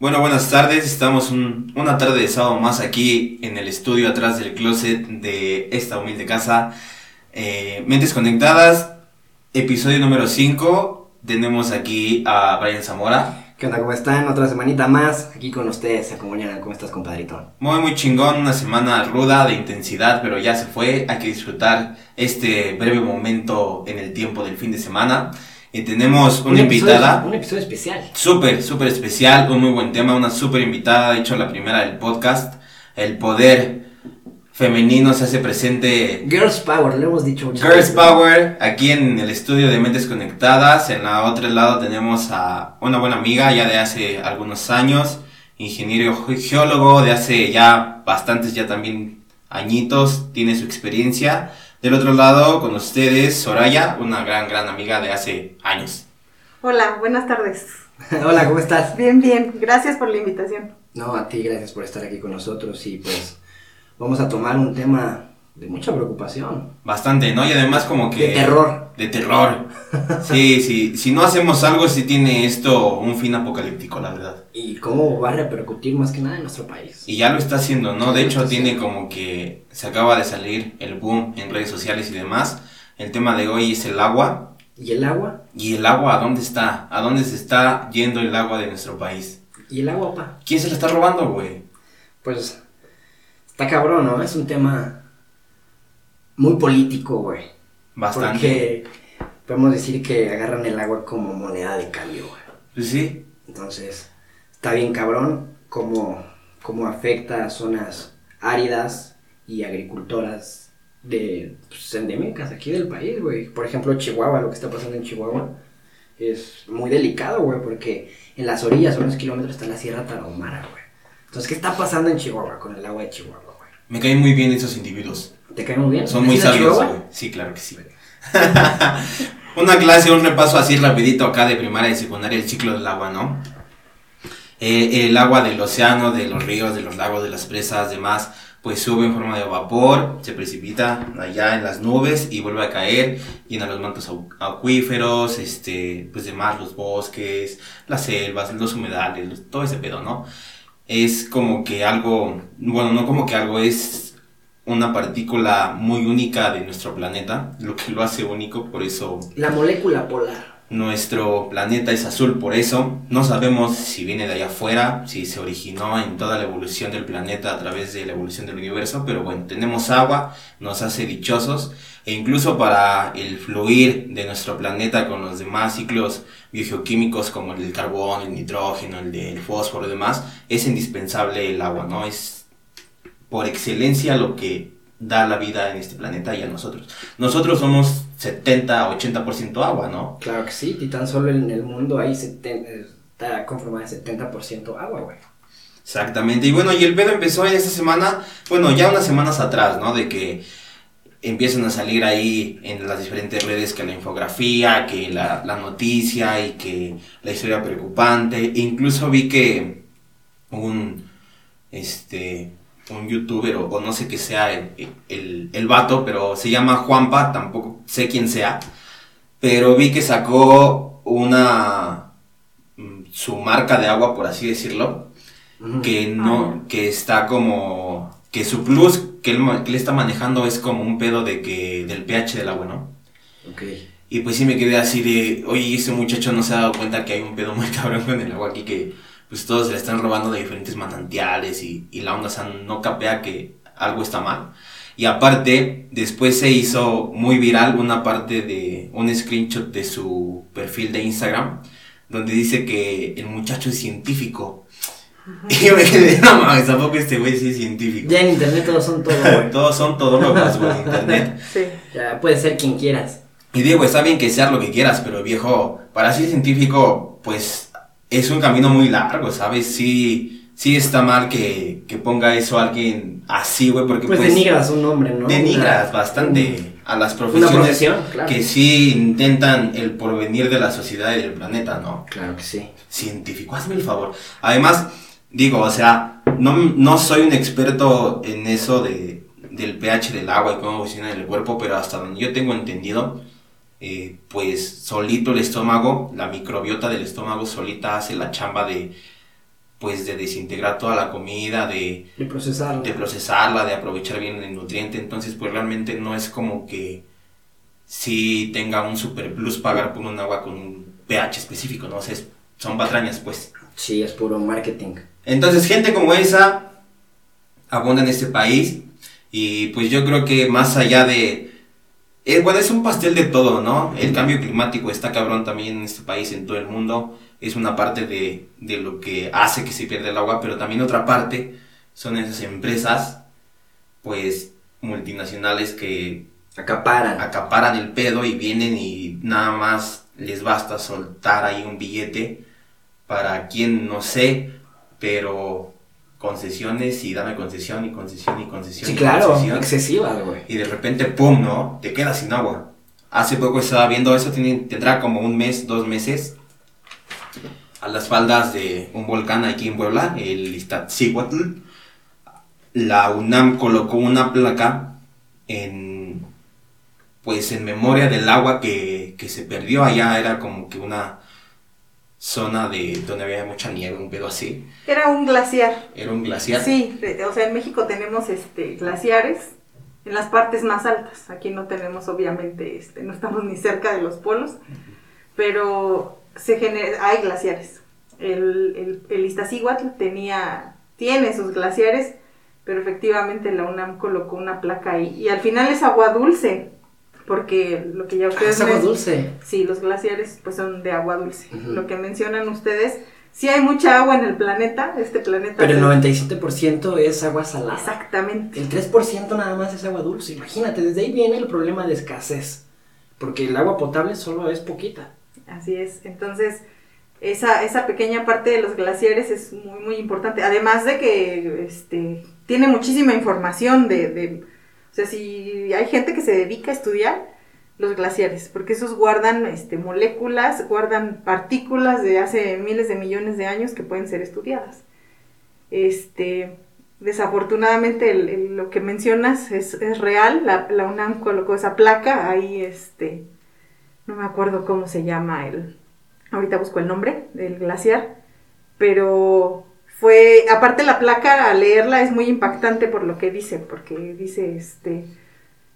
Bueno, buenas tardes. Estamos un- una tarde de sábado más aquí en el estudio atrás del closet de esta humilde casa. Eh, Mentes Conectadas, episodio número 5. Tenemos aquí a Brian Zamora. ¿Qué onda? ¿Cómo están? Otra semanita más aquí con ustedes. Acompañan. ¿Cómo estás, compadrito? Muy, muy chingón. Una semana ruda de intensidad, pero ya se fue. Hay que disfrutar este breve momento en el tiempo del fin de semana. Y tenemos una Un episodio- invitada. Un episodio especial. Súper, súper especial, un muy buen tema, una súper invitada, de hecho la primera del podcast. El poder femenino se hace presente. Girls Power, lo hemos dicho muchas Girls veces. Power, aquí en el estudio de Mentes Conectadas. En la otro lado tenemos a una buena amiga ya de hace algunos años, ingeniero ge- geólogo de hace ya bastantes, ya también añitos, tiene su experiencia. Del otro lado con ustedes, Soraya, una gran, gran amiga de hace años. Hola, buenas tardes. Hola, ¿cómo estás? Bien, bien. Gracias por la invitación. No, a ti, gracias por estar aquí con nosotros. Y pues vamos a tomar un tema de mucha preocupación. Bastante, ¿no? Y además como que... De terror. De terror. Sí, sí. Si no hacemos algo, sí tiene esto un fin apocalíptico, la verdad. Y cómo va a repercutir más que nada en nuestro país. Y ya lo está haciendo, ¿no? De hecho, tiene como que se acaba de salir el boom en redes sociales y demás. El tema de hoy es el agua. ¿Y el agua? ¿Y el agua a dónde está? ¿A dónde se está yendo el agua de nuestro país? ¿Y el agua, pa? ¿Quién se la está robando, güey? Pues está cabrón, ¿no? Es un tema muy político, güey. Bastante. Porque podemos decir que agarran el agua como moneda de cambio, güey. Pues sí. Entonces, está bien cabrón cómo, cómo afecta a zonas áridas y agricultoras de pues, endémicas aquí del país, güey. Por ejemplo, Chihuahua, lo que está pasando en Chihuahua es muy delicado, güey, porque en las orillas, a unos kilómetros, está la Sierra Tarahumara, güey. Entonces, ¿qué está pasando en Chihuahua con el agua de Chihuahua, güey? Me caen muy bien esos individuos. ¿Te cae muy bien? Son muy ¿Es de sabios, güey. Sí, claro que sí. Una clase, un repaso así rapidito acá de primaria y secundaria, el ciclo del agua, ¿no? Eh, el agua del océano, de los ríos, de los lagos, de las presas, demás, pues sube en forma de vapor, se precipita allá en las nubes y vuelve a caer, llena los mantos acuíferos, este, pues demás, los bosques, las selvas, los humedales, todo ese pedo, ¿no? Es como que algo, bueno, no como que algo, es una partícula muy única de nuestro planeta, lo que lo hace único, por eso La molécula polar. nuestro planeta es azul, por eso no sabemos si viene de allá afuera, si se originó en toda la evolución del planeta a través de la evolución del universo, pero bueno, tenemos agua, nos hace dichosos e incluso para el fluir de nuestro planeta con los demás ciclos biogeoquímicos como el del carbón, el nitrógeno, el del fósforo y demás, es indispensable el agua, ¿no? Es por excelencia lo que da la vida en este planeta y a nosotros. Nosotros somos 70, 80% agua, ¿no? Claro que sí, y tan solo en el mundo hay eh, está conformada de 70% agua, güey. Exactamente. Y bueno, y el pedo empezó en esta semana, bueno, ya unas semanas atrás, ¿no? De que empiezan a salir ahí en las diferentes redes que la infografía, que la, la noticia y que la historia preocupante. E incluso vi que un, este, un youtuber o, o no sé qué sea el, el, el vato, pero se llama Juanpa, tampoco sé quién sea, pero vi que sacó una, mm, su marca de agua, por así decirlo, que no, que está como, que su plus que él, que él está manejando es como un pedo de que, del pH del agua, ¿no? Ok. Y pues sí me quedé así de, oye, ese muchacho no se ha dado cuenta que hay un pedo muy cabrón con el agua aquí que pues todos se le están robando de diferentes manantiales y, y la onda o sea, no capea que algo está mal. Y aparte, después se hizo muy viral una parte de un screenshot de su perfil de Instagram donde dice que el muchacho es científico. Y yo me quedé, no mames, tampoco este güey sí es científico. Ya en internet todos son todo, güey. Todos son todólogos, güey, en internet. Sí. Ya puede ser quien quieras. Y digo, está bien que seas lo que quieras, pero viejo, para ser científico, pues es un camino muy largo, ¿sabes? Sí, sí está mal que, que ponga eso a alguien así, güey, porque Pues, pues, denigras un nombre, ¿no? denigras Una- bastante a las Una profesiones profesión, claro. que sí intentan el porvenir de la sociedad y del planeta, ¿no? Claro que sí. científico, hazme el favor. Además, digo, o sea, no, no soy un experto en eso de, del pH del agua y cómo funciona en el cuerpo, pero hasta donde yo tengo entendido, eh, pues solito el estómago, la microbiota del estómago solita hace la chamba de pues de desintegrar toda la comida, de, De procesarlo. de procesarla, de aprovechar bien el nutriente, entonces pues realmente no es como que si tenga un super plus pagar por un agua con un pH específico, no sé, es- son patrañas pues. Sí, es puro marketing. Entonces, gente como esa abunda en este país y pues yo creo que más allá de... eh, bueno, es un pastel de todo, ¿no? El cambio climático está cabrón también en este país, en todo el mundo. Es una parte de, de lo que hace que se pierda el agua, pero también otra parte son esas empresas, pues, multinacionales que Acaparan. acaparan el pedo y vienen y nada más les basta soltar ahí un billete para quien no sé, pero concesiones y dame concesión y concesión y concesión. Sí, y claro, concesión. excesivas, güey. Y de repente, ¡pum! ¿no? Te quedas sin agua. Hace poco estaba viendo eso, tiene- tendrá como un mes, dos meses, a las faldas de un volcán aquí en Puebla, el Iztaccíhuatl. La UNAM colocó una placa en, pues en memoria del agua que, que se perdió allá, era como que una zona de donde había mucha nieve, un pedo así. Era un glaciar. Era un glaciar. Sí, o sea, en México tenemos este glaciares en las partes más altas. Aquí no tenemos, obviamente, este, no estamos ni cerca de los polos, pero se genera, hay glaciares. El, el, el Iztaccíhuatl tenía, tiene sus glaciares, pero efectivamente la UNAM colocó una placa ahí. Y al final es agua dulce, porque lo que ya Ah, ustedes es agua dulce. Sí, los glaciares pues son de agua dulce. Lo que mencionan ustedes, sí hay mucha agua en el planeta, este planeta. Pero el se- 97% es agua salada. Exactamente. El 3% nada más es agua dulce. Imagínate, desde ahí viene el problema de escasez. Porque el agua potable solo es poquita. Así es. Entonces, esa, esa pequeña parte de los glaciares es muy, muy importante. Además de que este, tiene muchísima información de, sea, si hay gente que se dedica a estudiar los glaciares, porque esos guardan este, moléculas, guardan partículas de hace miles de millones de años que pueden ser estudiadas. Este, desafortunadamente lo que mencionas es, es real, la, la UNAM colocó esa placa, ahí este, no me acuerdo cómo se llama el, ahorita busco el nombre del glaciar, pero fue, aparte la placa al leerla es muy impactante por lo que dice, porque dice, este,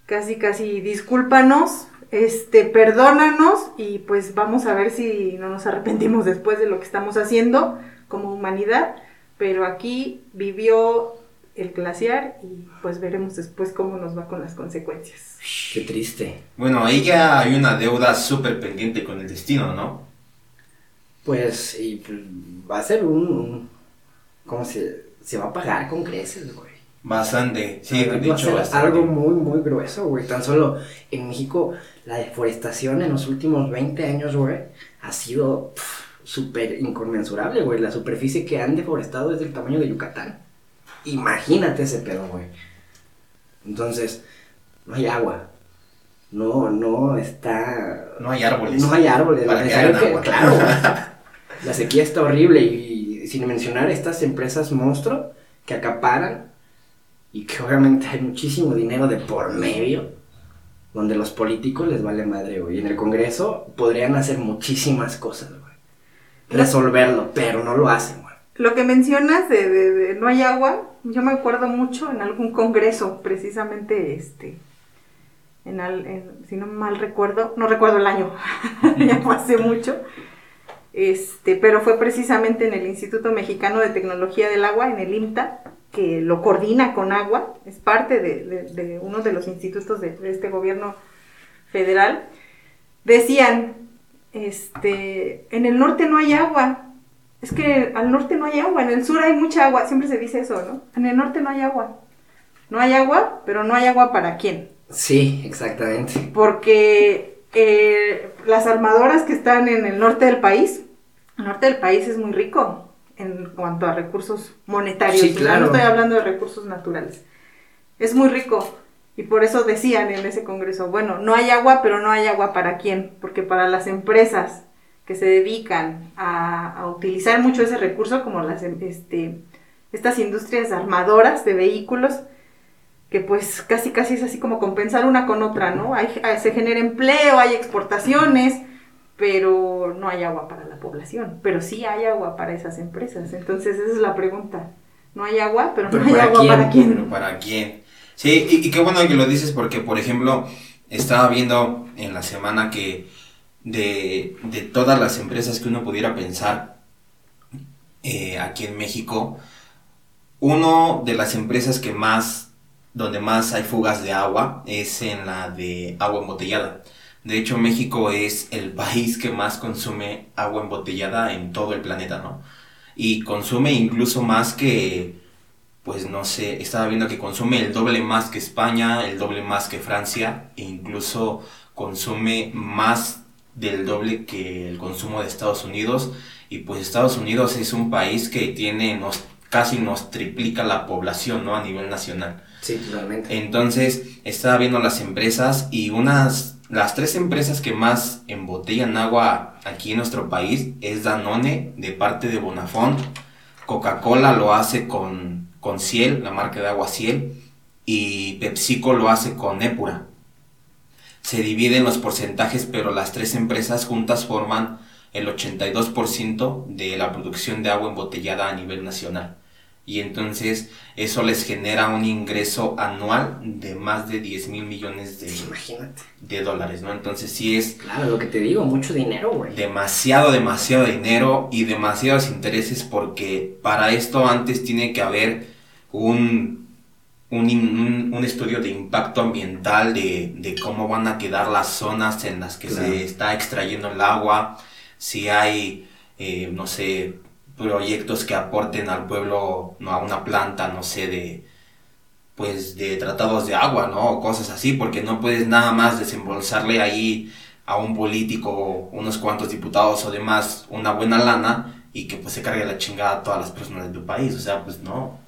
casi, casi, discúlpanos, este, perdónanos y pues vamos a ver si no nos arrepentimos después de lo que estamos haciendo como humanidad, pero aquí vivió el glaciar y pues veremos después cómo nos va con las consecuencias. Qué triste. Bueno, ahí ya hay una deuda súper pendiente con el destino, ¿no? Pues, y pues, va a ser un. Un- ¿Cómo se.? Se va a pagar con creces, güey. Bastante, sí, de hecho, bastante. algo muy, muy grueso, güey. Tan solo en México, la deforestación en los últimos 20 años, güey, ha sido súper inconmensurable, güey. La superficie que han deforestado es del tamaño de Yucatán. Imagínate ese pedo, güey. Entonces, no hay agua. No, no está. No hay árboles. No hay árboles. Para que que- agua. claro. La sequía está horrible y, sin mencionar estas empresas monstruo que acaparan y que obviamente hay muchísimo dinero de por medio donde los políticos les vale madre, güey. En el Congreso podrían hacer muchísimas cosas, güey. Resolverlo, pero no lo hacen, güey. Lo que mencionas de, no hay agua, yo me acuerdo mucho en algún congreso, precisamente este, en, al- si no mal recuerdo, no recuerdo el año, ya fue hace mucho, este, pero fue precisamente en el Instituto Mexicano de Tecnología del Agua, en el IMTA, que lo coordina con agua, es parte de, de- de uno de los institutos de, de este gobierno federal, decían, este, en el norte no hay agua, es que al norte no hay agua, en el sur hay mucha agua, siempre se dice eso, ¿no? En el norte no hay agua. No hay agua, pero no hay agua para quién. Sí, exactamente. Porque eh, las armadoras que están en el norte del país, el norte del país es muy rico en cuanto a recursos monetarios. Sí, claro. no estoy hablando de recursos naturales. Es muy rico. Y por eso decían en ese congreso, bueno, no hay agua, pero no hay agua para quién. Porque para las empresas que se dedican a, a utilizar mucho ese recurso, como las este, estas industrias armadoras de vehículos, que pues casi casi es así como compensar una con otra, ¿no? Hay- se genera empleo, hay exportaciones, pero no hay agua para la población, pero sí hay agua para esas empresas. Entonces esa es la pregunta. No hay agua, pero, ¿Pero no hay para agua quién? para quién. Pero para quién. Sí, y, y qué bueno que lo dices porque, por ejemplo, estaba viendo en la semana que de, de todas las empresas que uno pudiera pensar eh, aquí en México, uno de las empresas que más, donde más hay fugas de agua es en la de agua embotellada. De hecho, México es el país que más consume agua embotellada en todo el planeta, ¿no? Y consume incluso más que, pues no sé, estaba viendo que consume el doble más que España, el doble más que Francia, e incluso consume más del doble que el consumo de Estados Unidos. Y pues Estados Unidos es un país que tiene, nos, casi nos triplica la población, ¿no? A nivel nacional. Sí, totalmente. Entonces, estaba viendo las empresas y unas, las tres empresas que más embotellan agua aquí en nuestro país es Danone de parte de Bonafont, Coca-Cola lo hace con, con Ciel, la marca de agua Ciel, y PepsiCo lo hace con Epura. Se dividen los porcentajes, pero las tres empresas juntas forman el 82% de la producción de agua embotellada a nivel nacional. Y entonces eso les genera un ingreso anual de más de 10 mil millones de, Imagínate. de dólares, ¿no? Entonces sí es Claro, lo que te digo, mucho dinero, güey. demasiado, demasiado dinero y demasiados intereses porque para esto antes tiene que haber un, un, un- un estudio de impacto ambiental de, de cómo van a quedar las zonas en las que Claro. se está extrayendo el agua, si hay, eh, no sé, proyectos que aporten al pueblo, no, a una planta, no sé, de pues de tratados de agua, ¿no? O cosas así, porque no puedes nada más desembolsarle ahí a un político, unos cuantos diputados o demás, una buena lana y que pues se cargue la chingada a todas las personas de tu país, o sea, pues no.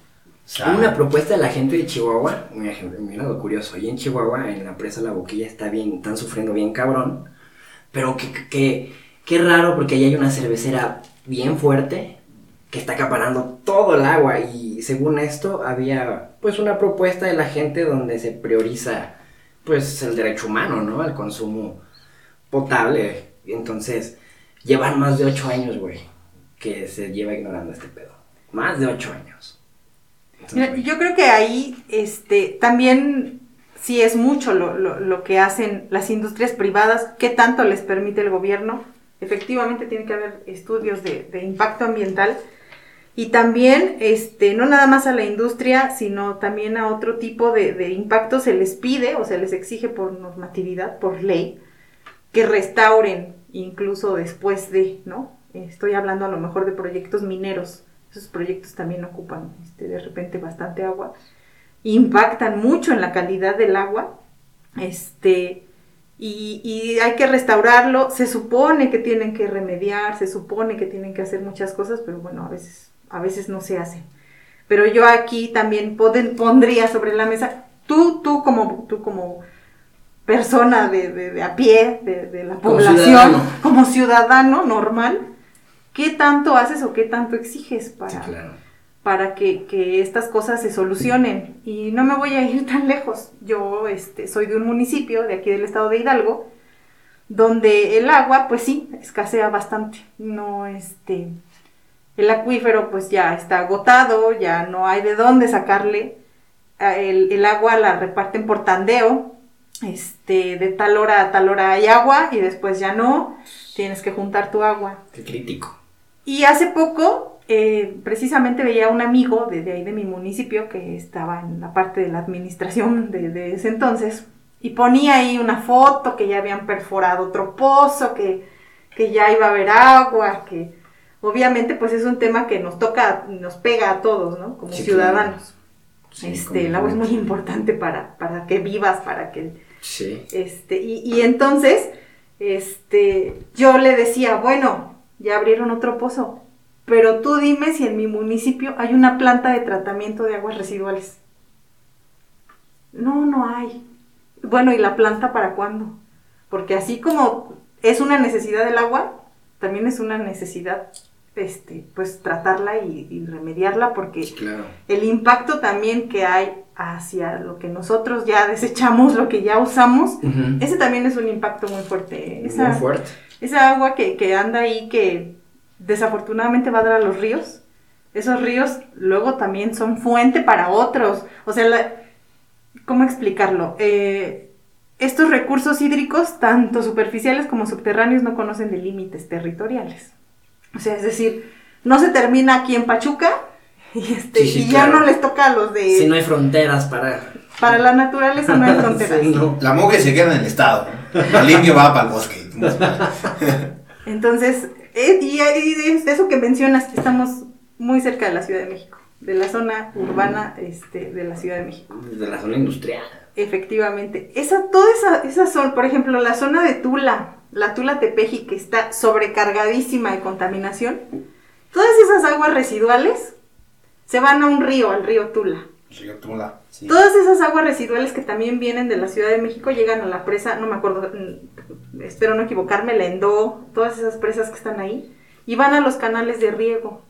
Una propuesta de la gente de Chihuahua, un ejemplo, mira curioso, y en Chihuahua, en la presa La Boquilla, está bien, están sufriendo bien cabrón, pero que, que, que- raro porque ahí hay una cervecera bien fuerte que está acaparando todo el agua y según esto había pues una propuesta de la gente donde se prioriza pues el derecho humano, ¿no? Al consumo potable. Entonces llevan más de ocho años, güey, que se lleva ignorando este pedo. Más de ocho años. Entonces, Mira, güey, yo creo que ahí este, también sí es mucho lo, lo- lo que hacen las industrias privadas, qué tanto les permite el gobierno. Efectivamente tiene que haber estudios de, de impacto ambiental y también este, no nada más a la industria, sino también a otro tipo de, de impacto se les pide o se les exige por normatividad, por ley, que restauren incluso después de, ¿no? Estoy hablando a lo mejor de proyectos mineros. Esos proyectos también ocupan este, de repente bastante agua. Impactan mucho en la calidad del agua. Este, y hay que restaurarlo. Se supone que tienen que remediar, se supone que tienen que hacer muchas cosas, pero bueno, a veces, a veces no se hacen. Pero yo aquí también pondría sobre la mesa, tú, tú como, tú como persona de, de- de a pie, de, de la Como población, ciudadano. como ciudadano normal, ¿qué tanto haces o qué tanto exiges para, sí, claro. para que, que estas cosas se solucionen? Y no me voy a ir tan lejos. Yo este, soy de un municipio de aquí del estado de Hidalgo, donde el agua, pues sí, escasea bastante. No, este, el acuífero pues ya está agotado, ya no hay de dónde sacarle. El, el agua la reparten por tandeo, este, de tal hora a tal hora hay agua y después ya no, tienes que juntar tu agua. Qué crítico. Y hace poco, eh, precisamente veía a un amigo de, de ahí de mi municipio que estaba en la parte de la administración de, de ese entonces y ponía ahí una foto que ya habían perforado otro pozo, que, que ya iba a haber agua, que obviamente pues es un tema que nos toca, nos pega a todos, ¿no? Como Sí, ciudadanos. Sí, este, el agua es muy importante para, para que vivas, para que Sí. este, y, y entonces, este, yo le decía, bueno, ya abrieron otro pozo, pero tú dime si en mi municipio hay una planta de tratamiento de aguas residuales. No, no hay. Bueno, ¿y la planta para cuándo? Porque así como es una necesidad del agua, también es una necesidad, este, pues tratarla y, y remediarla porque claro. el impacto también que hay hacia lo que nosotros ya desechamos, lo que ya usamos, ese también es un impacto muy fuerte. Esa, Muy fuerte. esa agua que, que anda ahí que desafortunadamente va a dar a los ríos, esos ríos luego también son fuente para otros. O sea, la- ¿cómo explicarlo? Eh, estos recursos hídricos, tanto superficiales como subterráneos, no conocen de límites territoriales. O sea, es decir, no se termina aquí en Pachuca y, este, Sí, sí, y ya claro. no les toca a los de... Si no hay fronteras para... Para la naturaleza no hay fronteras. Sí, no. La mugre se queda en el estado. El limpio va para el bosque. Entonces, eh, y, y de eso que mencionas, que estamos muy cerca de la Ciudad de México, de la zona urbana este, de la Ciudad de México. Desde la zona industrial. Efectivamente. Esa, toda esa, esa zona, por ejemplo, la zona de Tula, la Tula Tepeji, que está sobrecargadísima de contaminación, todas esas aguas residuales se van a un río, al río Tula. Río Tula. sí. Todas esas aguas residuales que también vienen de la Ciudad de México llegan a la presa, no me acuerdo, mm, espero no equivocarme, la Endó, todas esas presas que están ahí, y van a los canales de riego.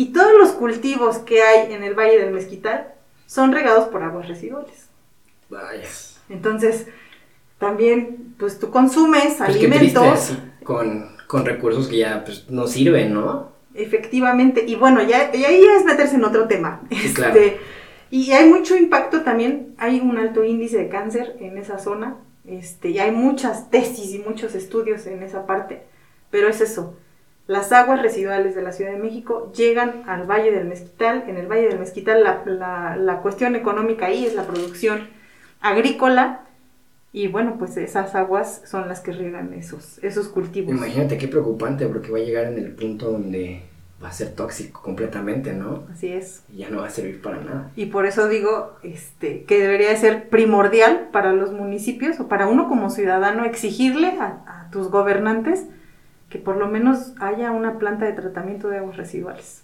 Y todos los cultivos que hay en el Valle del Mezquital son regados por aguas residuales. Vaya. Entonces, también, pues tú consumes Pues triste, alimentos, con, con recursos que ya pues, no sirven, ¿no? efectivamente, y bueno, ya, ahí es meterse en otro tema. Sí, claro. Este, y hay mucho impacto también, hay un alto índice de cáncer en esa zona, este, y hay muchas tesis y muchos estudios en esa parte, pero es eso. Las aguas residuales de la Ciudad de México llegan al Valle del Mezquital. En el Valle del Mezquital la, la- la cuestión económica ahí es la producción agrícola y bueno, pues esas aguas son las que riegan esos, esos cultivos. Imagínate qué preocupante, porque va a llegar en el punto donde va a ser tóxico completamente, ¿no? Así es. Y ya no va a servir para nada. Y por eso digo este, que debería de ser primordial para los municipios o para uno como ciudadano exigirle a, a tus gobernantes que por lo menos haya una planta de tratamiento de aguas residuales.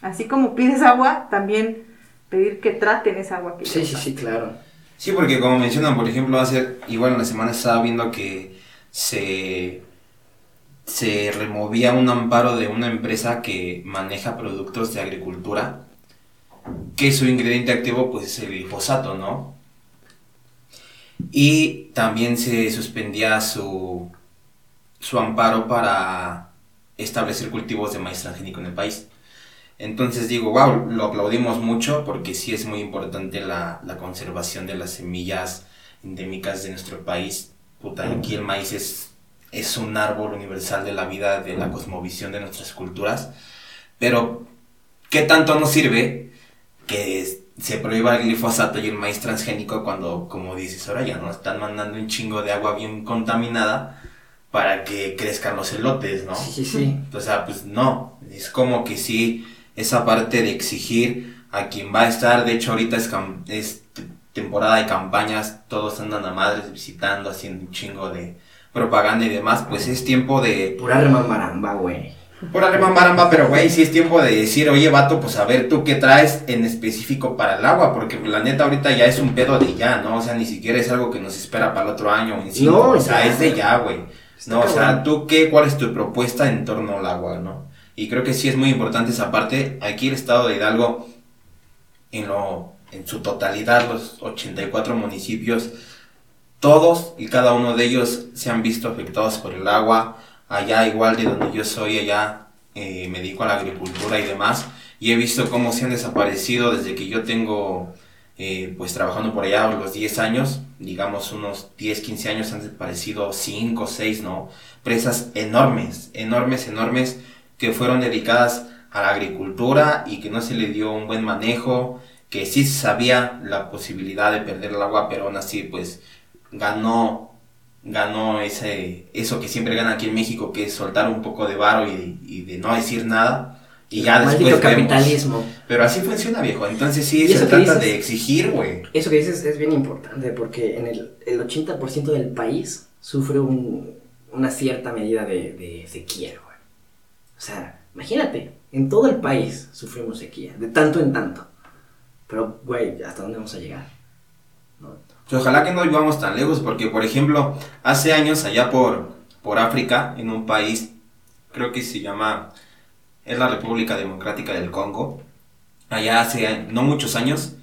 Así como pides agua, también pedir que traten esa agua que Sí, sí, sí, claro. Sí, porque como mencionan, por ejemplo, hace, igual en la semana estaba viendo que se, se removía un amparo de una empresa que maneja productos de agricultura, que su ingrediente activo pues es el glifosato, ¿no? Y también se suspendía su, su amparo para establecer cultivos de maíz transgénico en el país. Entonces digo, wow, lo aplaudimos mucho porque sí es muy importante la, la conservación de las semillas endémicas de nuestro país. Puta, aquí el maíz es, es un árbol universal de la vida, de la cosmovisión de nuestras culturas. Pero, ¿qué tanto nos sirve que se prohíba el glifosato y el maíz transgénico cuando, como dices, ahora ya nos están mandando un chingo de agua bien contaminada para que crezcan los elotes, ¿no? Sí, sí, sí. O sea, pues no, es como que sí, esa parte de exigir a quien va a estar, de hecho ahorita es, es temporada de campañas, todos andan a madres visitando, haciendo un chingo de propaganda y demás, pues es tiempo de... Pura remambaramba, güey. Por maramba, pero güey, sí es tiempo de decir, oye vato, pues a ver tú qué traes en específico para el agua, porque la neta ahorita ya es un pedo de ya, ¿no? O sea, ni siquiera es algo que nos espera para el otro año o en cinco, No, o sea, ya. es de ya, güey. No, o sea, tú qué, cuál es tu propuesta en torno al agua, ¿no? Y creo que sí es muy importante esa parte. Aquí el estado de Hidalgo, en lo, en su totalidad, los 84 municipios, todos y cada uno de ellos se han visto afectados por el agua. Allá, igual de donde yo soy, allá eh, me dedico a la agricultura y demás. Y he visto cómo se han desaparecido desde que yo tengo, eh, pues trabajando por allá los 10 años, digamos unos 10, 15 años han desaparecido 5, 6, ¿no? Presas enormes, enormes, enormes, que fueron dedicadas a la agricultura y que no se le dio un buen manejo, que sí sabía la posibilidad de perder el agua, pero aún así, pues ganó ganó ese eso que siempre gana aquí en México que es soltar un poco de varo y, y de no decir nada y ya Maldito después vemos. capitalismo. pero así funciona viejo entonces sí ¿Y se trata dices? de exigir güey Eso que dices es bien importante porque en el, el 80% del país sufre un- una cierta medida de, de sequía, güey. O sea, imagínate, en todo el país sufrimos sequía, de tanto en tanto. Pero, güey, ¿hasta dónde vamos a llegar? ¿No? Ojalá que no vivamos tan lejos porque por ejemplo hace años allá por por África en un país creo que se llama es la República Democrática del Congo allá hace no muchos años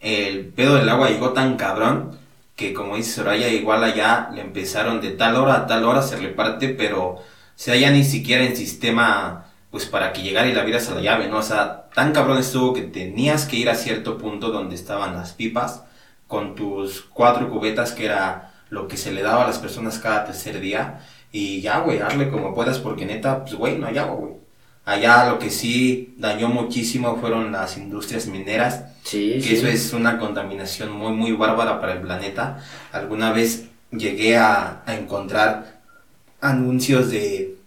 el pedo del agua llegó tan cabrón que como dice Soraya, igual allá le empezaron de tal hora a tal hora se reparte, pero o sea, ya ni siquiera en sistema, pues para que llegara y la vieras a la llave. O sea, tan cabrón estuvo que tenías que ir a cierto punto donde estaban las pipas con tus cuatro cubetas que era lo que se le daba a las personas cada tercer día y ya, güey, hazle como puedas porque neta, pues güey, no hay agua, güey. Allá lo que sí dañó muchísimo fueron las industrias mineras, Sí, que sí. eso es una contaminación muy, muy bárbara para el planeta. Alguna vez llegué a, a encontrar anuncios de,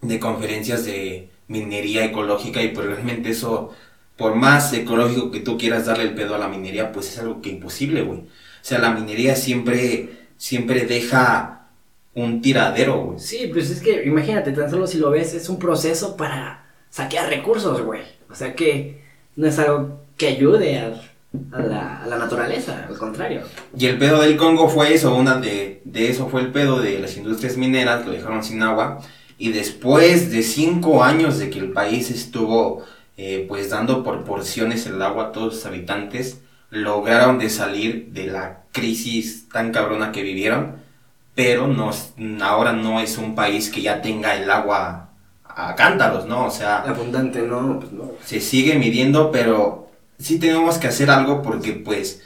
de conferencias de minería ecológica y pues realmente eso, por más ecológico que tú quieras darle el pedo a la minería, pues es algo que imposible, güey. O sea, la minería siempre, siempre deja un tiradero, güey. Sí, pues es que imagínate, tan solo si lo ves, es un proceso para saquear recursos, güey. O sea que no es algo que ayude a, a la, a la naturaleza, al contrario. Y el pedo del Congo fue eso, una de, de eso fue el pedo de las industrias mineras, lo dejaron sin agua. Y después de cinco años de que el país estuvo eh, pues dando por porciones el agua a todos sus habitantes, lograron de salir de la crisis tan cabrona que vivieron, pero no, ahora no es un país que ya tenga el agua a cántaros, ¿no? O sea, Abundante, no, pues no. se sigue midiendo, pero sí tenemos que hacer algo porque pues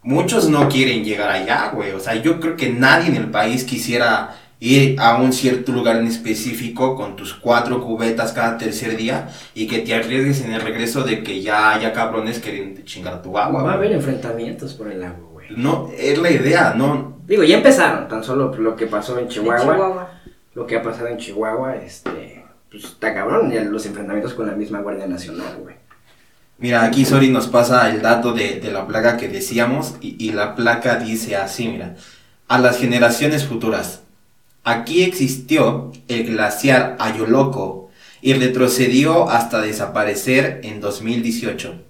muchos no quieren llegar allá, güey. O sea, yo creo que nadie en el país quisiera ir a un cierto lugar en específico con tus cuatro cubetas cada tercer día y que te arriesgues en el regreso de que ya haya cabrones queriendo chingar tu agua. Va a haber enfrentamientos por el agua. No, es la idea, no. Digo, ya empezaron, tan solo lo que pasó en En Chihuahua, Chihuahua. lo que ha pasado en Chihuahua, este, pues está cabrón, ya los enfrentamientos con la misma Guardia Nacional, güey. Mira, aquí Sori nos pasa el dato de, de la placa que decíamos y, y la placa dice así, mira, a las generaciones futuras. Aquí existió el glaciar Ayoloco y retrocedió hasta desaparecer en 2018.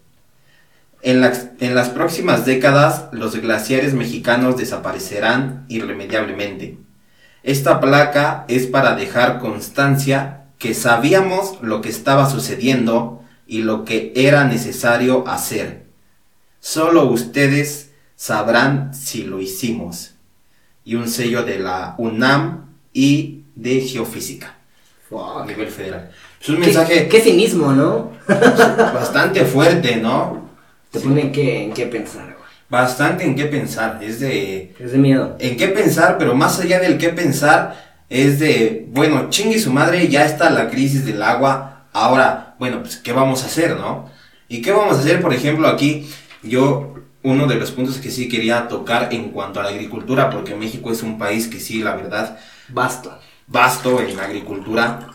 En las, en las próximas décadas, los glaciares mexicanos desaparecerán irremediablemente. Esta placa es para dejar constancia que sabíamos lo que estaba sucediendo y lo que era necesario hacer. Solo ustedes sabrán si lo hicimos. Y un sello de la UNAM y de Geofísica a nivel federal. Es un ¿Qué- mensaje Qué, cinismo, ¿no? bastante fuerte, ¿no? Te pone en qué, en qué pensar, güey. Bastante en qué pensar. Es de Es de miedo. en qué pensar, pero más allá del qué pensar, es de, bueno, chingue su madre, ya está la crisis del agua, ahora, bueno, pues, ¿qué vamos a hacer, no? ¿Y qué vamos a hacer, por ejemplo, aquí? Yo, uno de los puntos que sí quería tocar en cuanto a la agricultura, porque México es un país que sí, la verdad, Basto. vasto en agricultura,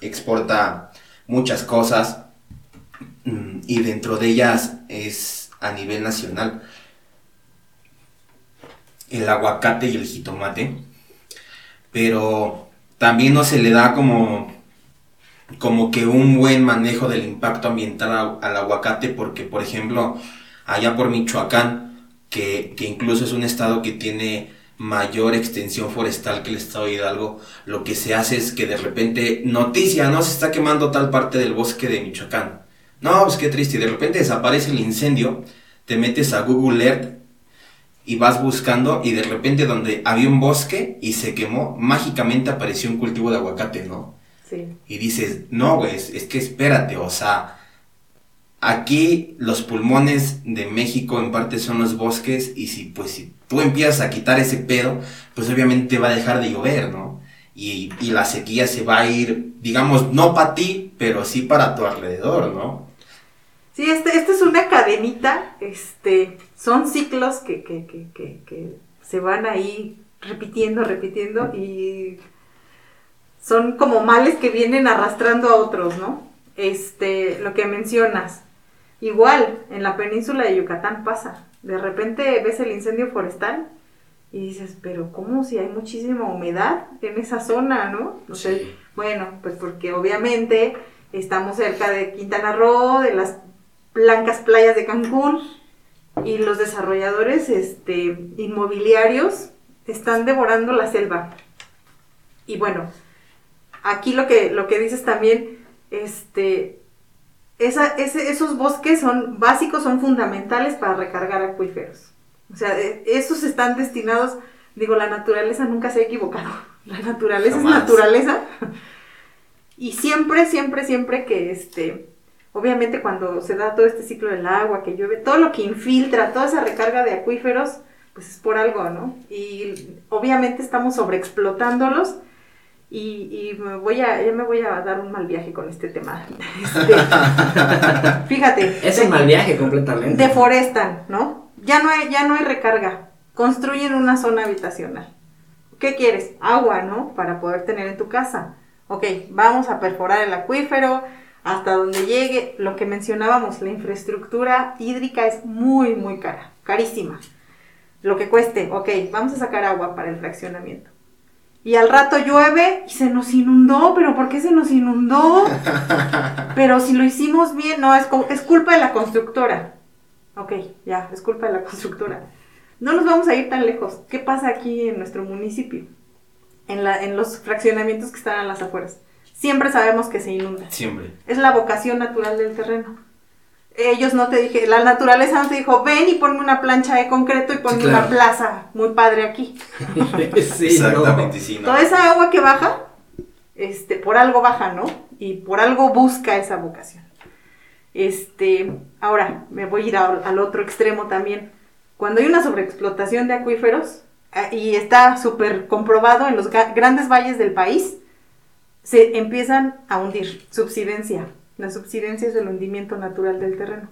exporta muchas cosas y dentro de ellas es a nivel nacional el aguacate y el jitomate, pero también no se le da como como que un buen manejo del impacto ambiental al aguacate porque por ejemplo allá por Michoacán que, que incluso es un estado que tiene mayor extensión forestal que el estado de Hidalgo, lo que se hace es que de repente, noticia, no se está quemando tal parte del bosque de Michoacán. No, pues qué triste, y de repente desaparece el incendio, te metes a Google Earth y vas buscando y de repente donde había un bosque y se quemó, mágicamente apareció un cultivo de aguacate, ¿no? Sí. Y dices, no, güey, es, es que espérate, o sea, aquí los pulmones de México en parte son los bosques y si pues si tú empiezas a quitar ese pedo, pues obviamente va a dejar de llover, ¿no? Y, y la sequía se va a ir, digamos, no para ti, pero sí para tu alrededor, ¿no? Sí, este, este es una cadenita, este, son ciclos que, que, que, que, que se van ahí repitiendo, repitiendo y son como males que vienen arrastrando a otros, ¿no? Este, lo que mencionas, igual en la península de Yucatán pasa, de repente ves el incendio forestal y dices, pero ¿cómo si hay muchísima humedad en esa zona, ¿no? Sea, Sí. bueno, pues porque obviamente estamos cerca de Quintana Roo, de las blancas playas de Cancún y los desarrolladores este, inmobiliarios están devorando la selva. Y bueno, aquí lo que, lo que dices también, este, esa, ese- esos bosques son básicos, son fundamentales para recargar acuíferos. O sea, eh, esos están destinados, digo, la naturaleza nunca se ha equivocado. La naturaleza Jamás. es naturaleza. Y siempre, siempre, siempre que este, obviamente cuando se da todo este ciclo del agua, que llueve, todo lo que infiltra, toda esa recarga de acuíferos, pues es por algo, ¿no? Y obviamente estamos sobreexplotándolos y, y me voy a, ya me voy a dar un mal viaje con este tema. Este, fíjate. Es un mal viaje completamente. Deforestan, ¿no? Ya no hay, ya no hay recarga. Construyen una zona habitacional. ¿Qué quieres? Agua, ¿no? Para poder tener en tu casa. Ok, vamos a perforar el acuífero hasta donde llegue. Lo que mencionábamos, la infraestructura hídrica es muy, muy cara, carísima. Lo que cueste, ok, vamos a sacar agua para el fraccionamiento. Y al rato llueve y se nos inundó, pero ¿por qué se nos inundó? Pero si lo hicimos bien, no, es, es culpa de la constructora. Ok, ya, es culpa de la constructora. No nos vamos a ir tan lejos. ¿Qué pasa aquí en nuestro municipio? En, la, en los fraccionamientos que están a las afueras. Siempre sabemos que se inunda. Siempre. Es la vocación natural del terreno. Ellos no te dije, la naturaleza no te dijo, ven y ponme una plancha de concreto y ponme Sí, claro. una plaza muy padre aquí. sí, Exactamente, sí, ¿no? Toda esa agua que baja, este, por algo baja, ¿no? Y por algo busca esa vocación. Este, ahora me voy a ir al, al otro extremo también. Cuando hay una sobreexplotación de acuíferos, ah, y está súper comprobado en los grandes valles del país, se empiezan a hundir, subsidencia. La subsidencia es el hundimiento natural del terreno.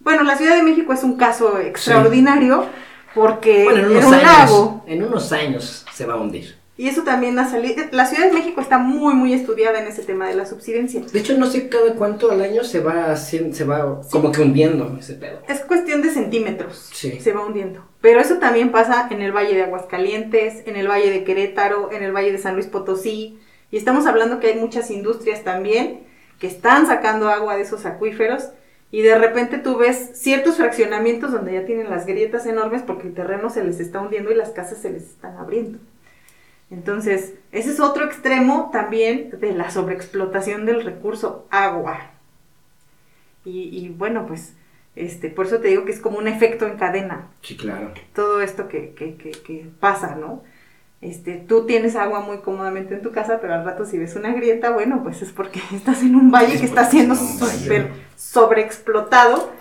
Bueno, la Ciudad de México es un caso extraordinario porque Bueno, en unos un años. lago. En unos años se va a hundir. Y eso también ha salido. La Ciudad de México está muy, muy estudiada en ese tema de la subsidencia. De hecho, no sé cada cuánto al año se va se va como que hundiendo ese pedo. Es cuestión de centímetros. Sí. Se va hundiendo. Pero eso también pasa en el Valle de Aguascalientes, en el Valle de Querétaro, en el Valle de San Luis Potosí. Y estamos hablando que hay muchas industrias también que están sacando agua de esos acuíferos. Y de repente tú ves ciertos fraccionamientos donde ya tienen las grietas enormes porque el terreno se les está hundiendo y las casas se les están abriendo. Entonces, ese es otro extremo también de la sobreexplotación del recurso agua. Y, y bueno, pues, este, por eso te digo que es como un efecto en cadena, Sí, claro. todo esto que, que, que, que pasa, ¿no? Este, tú tienes agua muy cómodamente en tu casa, pero al rato si ves una grieta, bueno, pues es porque estás en un valle Es que está siendo súper sobreexplotado.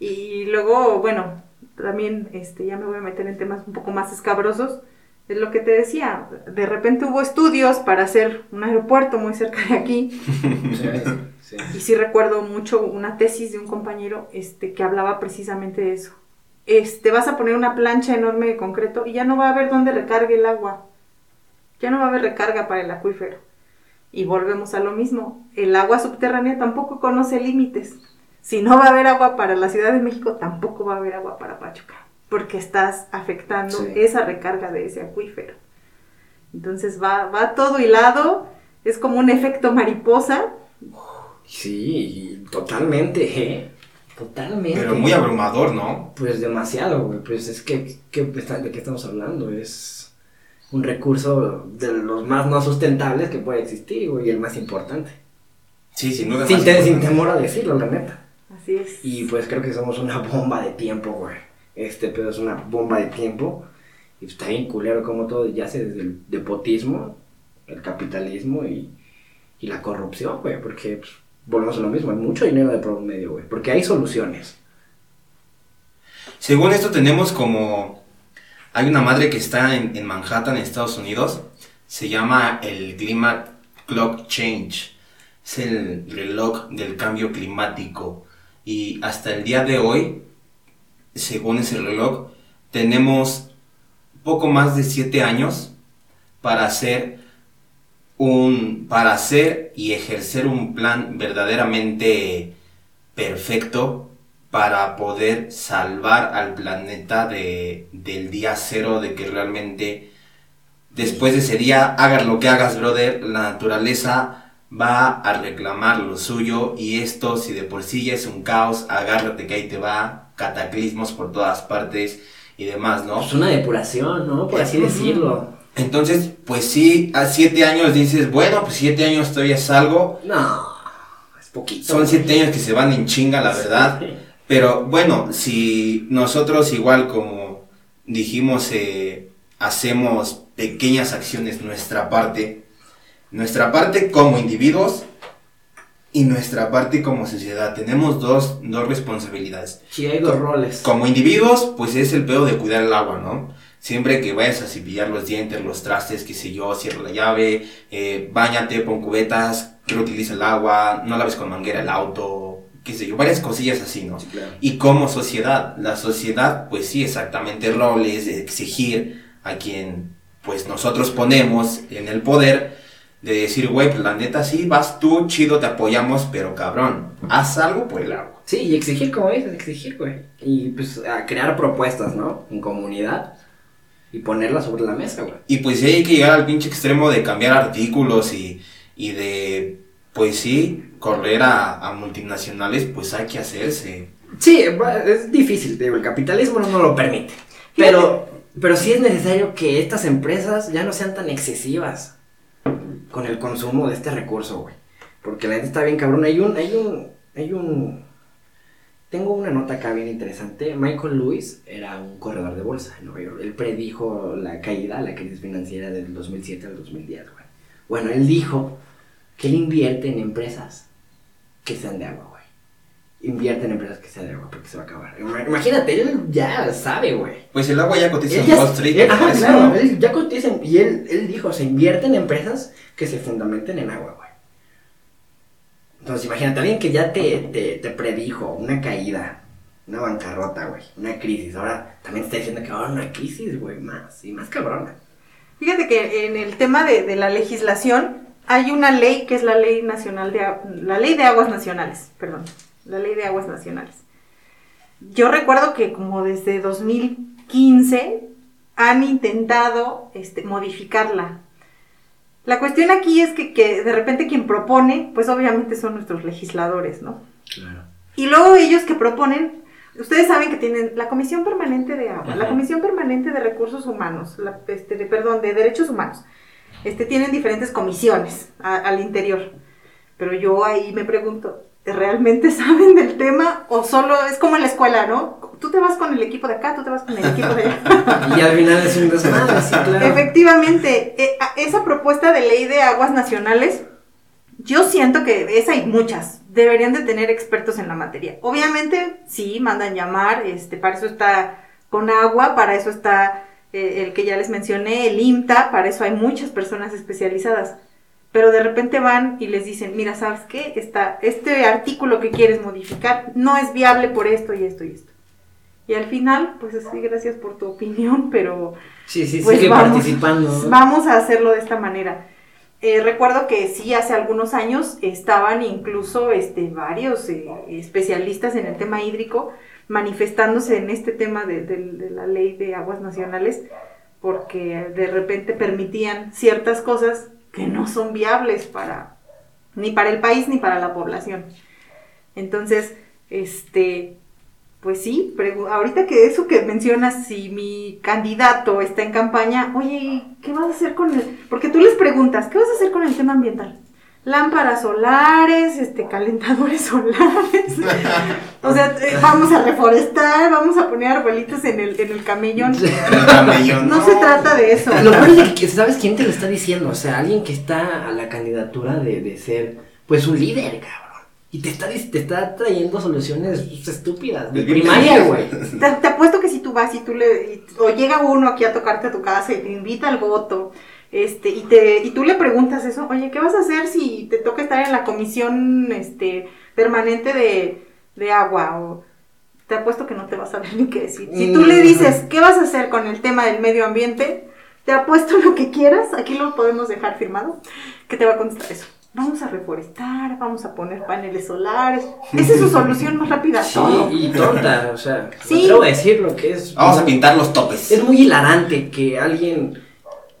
Y luego, bueno, también este, ya me voy a meter en temas un poco más escabrosos. Es lo que te decía, de repente hubo estudios para hacer un aeropuerto muy cerca de aquí. Sí, sí. Y sí recuerdo mucho una tesis de un compañero este, que hablaba precisamente de eso. Este, vas a poner una plancha enorme de concreto y ya no va a haber dónde recargue el agua. Ya no va a haber recarga para el acuífero. Y volvemos a lo mismo. El agua subterránea tampoco conoce límites. Si no va a haber agua para la Ciudad de México, tampoco va a haber agua para Pachuca. Porque estás afectando Sí. esa recarga de ese acuífero. Entonces va, va todo hilado. Es como un efecto mariposa. Sí, totalmente, ¿eh? Totalmente. Pero muy abrumador, ¿no? Pues demasiado, güey. Pues es que, ¿qué está- ¿de qué estamos hablando? Es un recurso de los más no sustentables que puede existir, güey, y el más importante. Sí, sin duda. Sin, más te- sin importante. temor a decirlo, la neta. Así es. Y pues creo que somos una bomba de tiempo, güey. Este pedo es una bomba de tiempo. Y está bien culero como todo yace desde el depotismo, el capitalismo y, y la corrupción, güey. Porque pues, volvemos a lo mismo, hay mucho dinero de por medio, güey. Porque hay soluciones. Según esto tenemos como... Hay una madre que está en, en Manhattan, en Estados Unidos. Se llama el Climate Clock Change. Es el reloj del cambio climático. Y hasta el día de hoy, según ese reloj, tenemos poco más de 7 años para hacer un para hacer y ejercer un plan verdaderamente perfecto para poder salvar al planeta de, del día cero, de que realmente después de ese día, hagas lo que hagas, brother, la naturaleza va a reclamar lo suyo y esto, si de por sí ya es un caos, agárrate que ahí te va, cataclismos por todas partes y demás, ¿no? Es una depuración, ¿no? Por así decirlo. Entonces, pues sí, a siete años dices, bueno, pues siete años todavía salgo, No, es poquito. son siete años que se van en chinga, la verdad. Pero bueno, si nosotros igual como dijimos, eh, hacemos pequeñas acciones, nuestra parte, nuestra parte como individuos y nuestra parte como sociedad. Tenemos dos, dos responsabilidades. Sí, hay dos roles. Como individuos, pues es el pedo de cuidar el agua, ¿no? Siempre que vayas a cepillar los dientes, los trastes, qué sé yo, cierra la llave, eh, bañate, pon cubetas, reutiliza el agua, no laves con manguera el auto, qué sé yo, varias cosillas así, ¿no? Sí, claro. Y como sociedad, la sociedad, pues sí, exactamente el rol es exigir a quien, pues nosotros ponemos en el poder de decir, güey, pues la neta sí, vas tú, chido, te apoyamos, pero cabrón, haz algo por el agua. Sí, y exigir, como dices, exigir, güey. Y pues a crear propuestas, ¿no? En comunidad. Y ponerlas sobre la mesa, güey. Y pues sí hay que llegar al pinche extremo de cambiar artículos y, y de, pues sí, correr a, a multinacionales, pues hay que hacerse. Sí, es difícil, te digo, el capitalismo no nos lo permite. Pero, pero sí es necesario que estas empresas ya no sean tan excesivas con el consumo de este recurso, güey. Porque la gente está bien cabrón. Hay un, hay un, hay un... Tengo una nota acá bien interesante. Michael Lewis era un corredor de bolsa en Nueva York. Él predijo la caída, la crisis financiera del 2007 al 2010, güey. Bueno, él dijo que él invierte en empresas que sean de agua, güey. Invierte en empresas que sean de agua porque se va a acabar. Ima- Imagínate, él ya sabe, güey. Pues el agua ya cotiza Él en Wall Street. él- ajá, claro, él ya cotiza y él, él dijo, se invierte en empresas que se fundamenten en agua, güey. Entonces, imagínate, alguien que ya te, te, te predijo una caída, una bancarrota, güey, una crisis. Ahora también está diciendo que ahora una crisis, güey, más y más cabrona. Fíjate que en el tema de, de la legislación hay una ley que es la ley nacional de la ley de aguas nacionales, perdón, la ley de aguas nacionales. Yo recuerdo que como desde 2015 han intentado este, modificarla. La cuestión aquí es que, que de repente quien propone, pues obviamente son nuestros legisladores, ¿no? Claro. Y luego ellos que proponen, ustedes saben que tienen la Comisión Permanente de Agua, la. Comisión Permanente de Recursos Humanos, la, este, de, perdón, de Derechos Humanos. Este, tienen diferentes comisiones a- al interior. Pero yo ahí me pregunto, ¿realmente saben del tema o solo es como en la escuela, ¿no? Tú te vas con el equipo de acá, tú te vas con el equipo de allá. Y al final es un desmadre, sí, claro. Efectivamente, eh, esa propuesta de ley de aguas nacionales, yo siento que esa y muchas deberían de tener expertos en la materia. Obviamente, sí, mandan llamar, este, para eso está con agua, para eso está eh, el que ya les mencioné, el IMTA, para eso hay muchas personas especializadas. Pero de repente van y les dicen, mira, ¿sabes qué? Está, este artículo que quieres modificar no es viable por esto y esto y esto. Y al final, pues sí, gracias por tu opinión, pero Sí, sí, pues sigue vamos, participando. ¿no? Vamos a hacerlo de esta manera. Eh, recuerdo que sí, hace algunos años estaban incluso este, varios eh, especialistas en el tema hídrico manifestándose en este tema de, de- de la ley de aguas nacionales porque de repente permitían ciertas cosas que no son viables para ni para el país ni para la población. Entonces, este, pues sí, ahorita que eso que mencionas, si mi candidato está en campaña, oye, ¿qué vas a hacer con el...? Porque tú les preguntas, ¿qué vas a hacer con el tema ambiental? Lámparas solares, este, calentadores solares. o sea, eh, vamos a reforestar, vamos a poner arbolitos en el, en el camellón. El camellón, No se trata de eso. Lo peor es que, ¿sabes quién te lo está diciendo? O sea, alguien que está a la candidatura de, de ser, pues, un líder, cabrón. Y te está, te está trayendo soluciones pues, estúpidas, de primaria, güey. te apuesto que si tú vas y tú le. y- o llega uno aquí a tocarte a tu casa y te invita al voto. Este, y te, y tú le preguntas eso, oye, ¿qué vas a hacer si te toca estar en la comisión este, permanente de, de agua? O te apuesto que no te vas a ver ni qué decir. Si tú le Mm. dices, ¿qué vas a hacer con el tema del medio ambiente? Te apuesto lo que quieras, aquí lo podemos dejar firmado, que te va a contestar eso. Vamos a reforestar, vamos a poner paneles solares. Esa es su solución más rápida Sí, todo. y tonta, o sea, Sí. me atrevo a decir lo que es. Vamos a pintar los topes. Es muy hilarante que alguien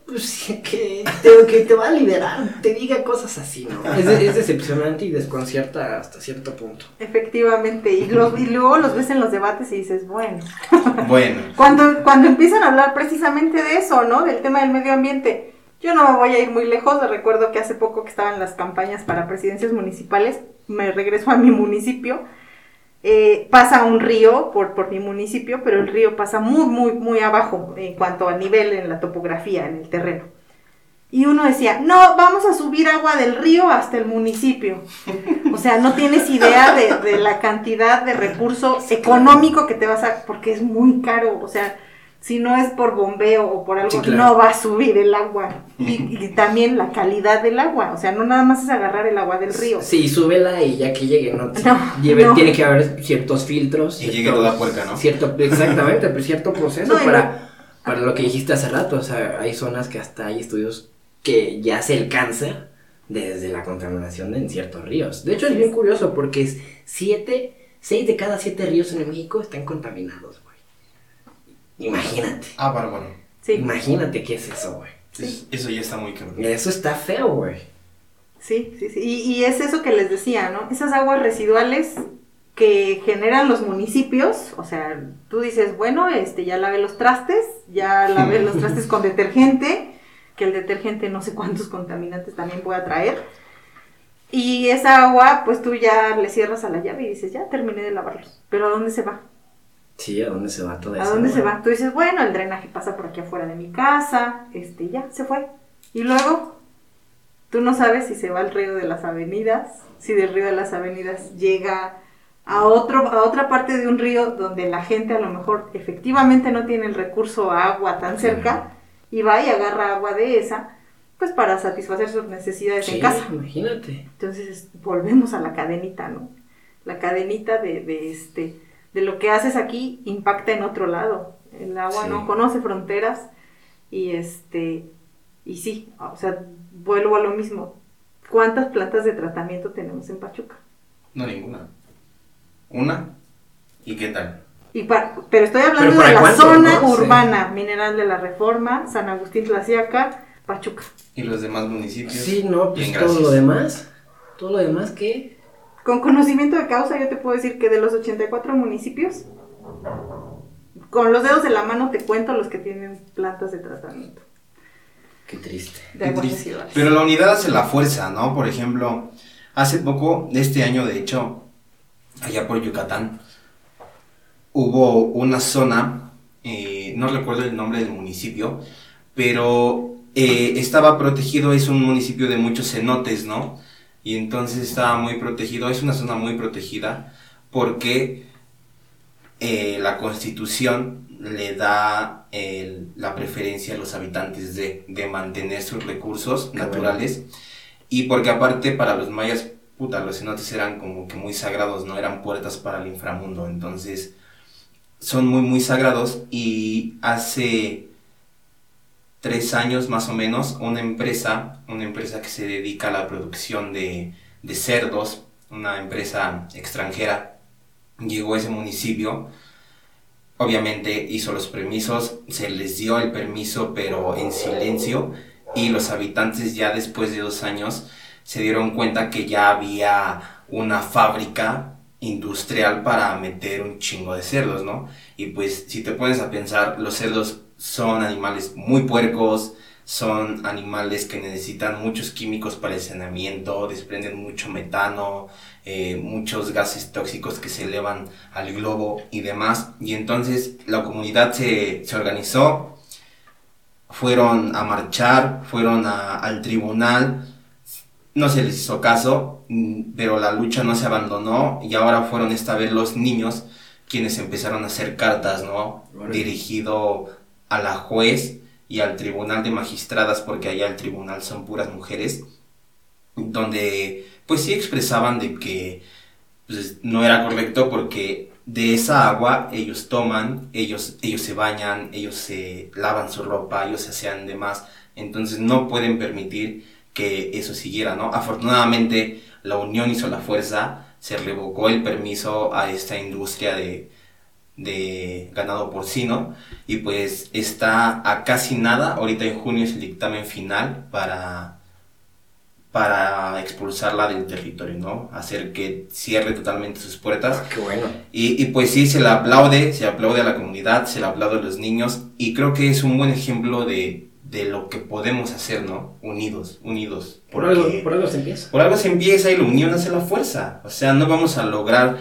pues, que, te, que te va a liderar te diga cosas así, ¿no? Es decepcionante y desconcierta hasta cierto punto. Efectivamente, y, los- y luego los ves en los debates y dices, bueno, Bueno, cuando, cuando empiezan a hablar precisamente de eso, ¿no? Del tema del medio ambiente, yo no me voy a ir muy lejos, recuerdo que hace poco que estaban las campañas para presidencias municipales, me regreso a mi municipio, eh, pasa un río por, por mi municipio, pero el río pasa muy, muy, muy abajo en cuanto a nivel en la topografía, en el terreno. Y uno decía, no, vamos a subir agua del río hasta el municipio. O sea, no tienes idea de, de la cantidad de recurso económico que te vas a, porque es muy caro. O sea, si no es por bombeo o por algo, Sí, claro. no va a subir el agua. Y, y también la calidad del agua. O sea, no nada más es agarrar el agua del río. Sí, súbela y ya que llegue, ¿no? No, Lleve- no. Tiene que haber ciertos filtros. Y llegue toda puerca, ¿no? Cierto, exactamente, pues cierto proceso No, para, para lo que dijiste hace rato. O sea, hay zonas que hasta hay estudios que ya se alcanza desde la contaminación en ciertos ríos. De hecho, es bien curioso porque es siete, seis de cada siete ríos en México están contaminados. Imagínate. Ah, bárbaro. Sí, Imagínate qué es eso, güey. Es- Eso ya está muy cabrón. Eso está feo, güey. sí, sí, sí. Y, y es eso que les decía, ¿no? Esas aguas residuales que generan los municipios, o sea, tú dices, bueno, este, ya lavé los trastes, ya lavé los trastes con detergente, que el detergente no sé cuántos contaminantes también pueda traer. Y esa agua, pues tú ya le cierras a la llave y dices, ya terminé de lavarlos. Pero ¿a dónde se va? Sí, ¿a dónde se va todo ¿A eso? dónde se va? Tú dices, bueno, el drenaje pasa por aquí afuera de mi casa, este, ya, se fue. Y luego, tú no sabes si se va al río de las avenidas, si del río de las avenidas llega a, otro, a otra parte de un río donde la gente a lo mejor efectivamente no tiene el recurso a agua tan cerca y va y agarra agua de esa, pues para satisfacer sus necesidades Sí, en casa. imagínate. Entonces volvemos a la cadenita, ¿no? La cadenita de, de este de lo que haces aquí impacta en otro lado. El agua Sí. no conoce fronteras y este y sí, o sea, vuelvo a lo mismo. ¿Cuántas plantas de tratamiento tenemos en Pachuca? No, ninguna. Una. ¿Y qué tal? Y pa- pero estoy hablando ¿Pero para de la cuánto, zona no? Sí. urbana, Mineral de la Reforma, San Agustín Tlaxiaca, Pachuca. ¿Y los demás municipios? Sí, no, pues todo gracias. lo demás. Todo lo demás que. Con conocimiento de causa, yo te puedo decir que de los 84 municipios, con los dedos de la mano te cuento los que tienen plantas de tratamiento Qué triste. de Qué triste. Pero la unidad hace la fuerza, ¿no? Por ejemplo, hace poco, de este año de hecho, allá por Yucatán, hubo una zona, eh, no recuerdo el nombre del municipio, pero eh, estaba protegido, es un municipio de muchos cenotes, ¿no? Y entonces estaba muy protegido, es una zona muy protegida porque eh, la constitución le da el- la preferencia a los habitantes de, de mantener sus recursos Qué naturales. Y porque aparte para los mayas, puta, los cenotes eran como que muy sagrados, no eran puertas para el inframundo, entonces son muy muy sagrados y hace tres años más o menos una empresa, una empresa que se dedica a la producción de, cerdos, una empresa extranjera, llegó a ese municipio, obviamente hizo los permisos, se les dio el permiso pero en silencio y los habitantes ya después de dos años se dieron cuenta que ya había una fábrica industrial para meter un chingo de cerdos, ¿no? Y pues si te pones a pensar, los cerdos son animales muy puercos, son animales que necesitan muchos químicos para el saneamiento, desprenden mucho metano, eh, muchos gases tóxicos que se elevan al globo y demás. Y entonces la comunidad se, se organizó, fueron a marchar, fueron a- al tribunal, no se les hizo caso, pero la lucha no se abandonó y ahora fueron esta vez los niños quienes empezaron a hacer cartas, ¿no? Dirigido a la juez y al tribunal de magistradas, porque allá el tribunal son puras mujeres, donde pues sí expresaban de que pues, no era correcto porque de esa agua ellos toman, ellos, ellos se bañan, ellos se lavan su ropa, ellos se asean demás, entonces no pueden permitir que eso siguiera, ¿no? Afortunadamente la unión hizo la fuerza, se revocó el permiso a esta industria de, de ganado porcino y pues está a casi nada, ahorita en junio es el dictamen final para, para expulsarla del territorio, ¿no? Hacer que cierre totalmente sus puertas. Qué bueno. Y, y pues sí, se le aplaude, se aplaude a la comunidad, se le aplaude a los niños y creo que es un buen ejemplo de, de lo que podemos hacer, ¿no? Unidos, unidos. Por algo, por algo se empieza. por algo se empieza y la unión hace la fuerza. O sea, no vamos a lograr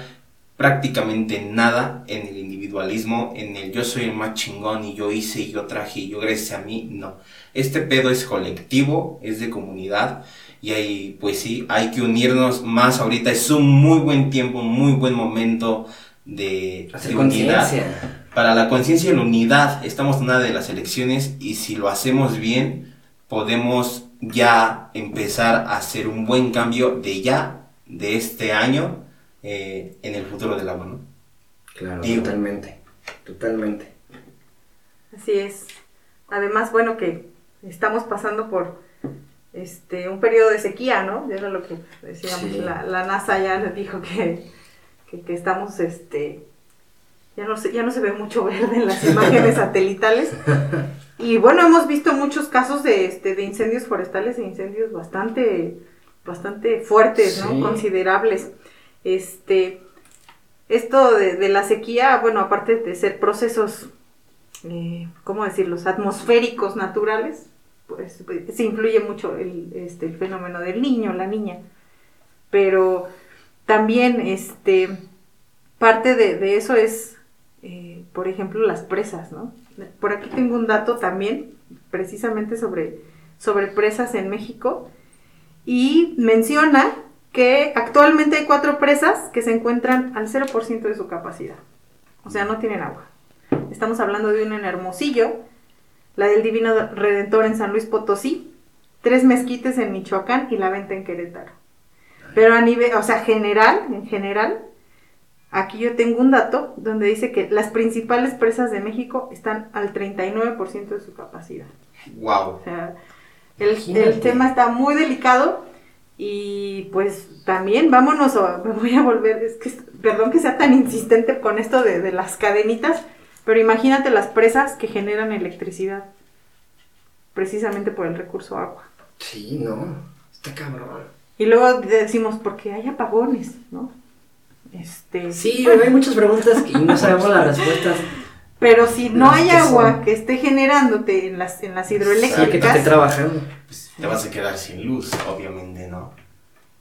prácticamente nada en el individualismo, en el yo soy el más chingón y yo hice y yo traje y yo gracias a mí, no. Este pedo es colectivo, es de comunidad y ahí pues sí, hay que unirnos más ahorita, es un muy buen tiempo, un muy buen momento de, de unidad. Para la conciencia y la unidad, estamos en una de las elecciones y si lo hacemos bien, podemos ya empezar a hacer un buen cambio de ya, de este año, eh, en el futuro del agua, ¿no? Claro, Digo. totalmente. Totalmente. Así es. Además, bueno, que estamos pasando por este un periodo de sequía, ¿no? Ya era lo que decíamos, Sí. la, la NASA ya nos dijo que, que, que estamos, este, ya no, se, ya no se ve mucho verde en las imágenes satelitales. Y bueno, hemos visto muchos casos de, este, de incendios forestales e incendios bastante, bastante fuertes, ¿no? Considerables. Este, esto de, la sequía, bueno, aparte de ser procesos eh, ¿cómo decirlos? Atmosféricos naturales, pues pues, se influye mucho el, este, el fenómeno del niño, la niña. Pero también, este, parte de, de eso es, eh, por ejemplo, las presas, ¿no? Por aquí tengo un dato también, precisamente sobre, sobre presas en México, y menciona que actualmente hay cuatro presas que se encuentran al 0% de su capacidad. O sea, no tienen agua. Estamos hablando de una en Hermosillo, la del Divino Redentor en San Luis Potosí, tres mezquites en Michoacán y la venta en Querétaro. Pero a nivel, o sea, general, en general, aquí yo tengo un dato donde dice que las principales presas de México están al 39% de su capacidad. Wow. O sea, el, tema está muy delicado y pues también vámonos, me voy a volver, es que, perdón que sea tan insistente con esto de, de las cadenitas, pero imagínate las presas que generan electricidad, precisamente por el recurso agua. Sí, no. Está cabrón. Y luego decimos, porque hay apagones, ¿no? Este, Sí, hay muchas preguntas que no sabemos las respuestas. pero si no hay agua que esté generándote en las, en las Sí, que te hidroeléctricas, esté trabajando. Pues te vas a quedar sin luz, obviamente, ¿no?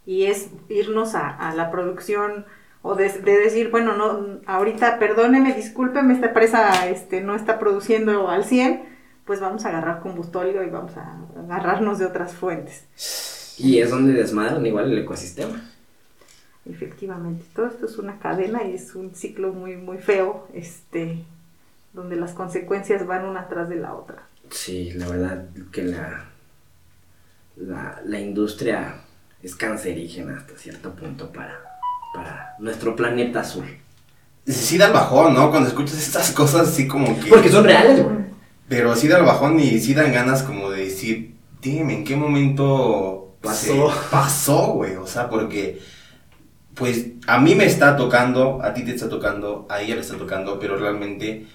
y es irnos a, a la producción o de, de decir, bueno, no, ahorita perdóneme, discúlpeme, esta empresa este, no está produciendo al 100, pues vamos a agarrar combustóleo y vamos a agarrarnos de otras fuentes. Y es donde desmadran igual el ecosistema. Efectivamente, todo esto es una cadena y es un ciclo muy, muy feo, este, donde las consecuencias van una tras de la otra. Sí, la verdad que la, la, la industria es cancerígena hasta cierto punto para, para nuestro planeta azul. Sí da el bajón, ¿no? Cuando escuchas estas cosas así como que... Porque son reales, güey. Pero sí da el bajón y sí dan ganas como de decir, dime, ¿en qué momento Pasó. se pasó, güey? O sea, porque, pues, a mí me está tocando, a ti te está tocando, a ella le está tocando, pero realmente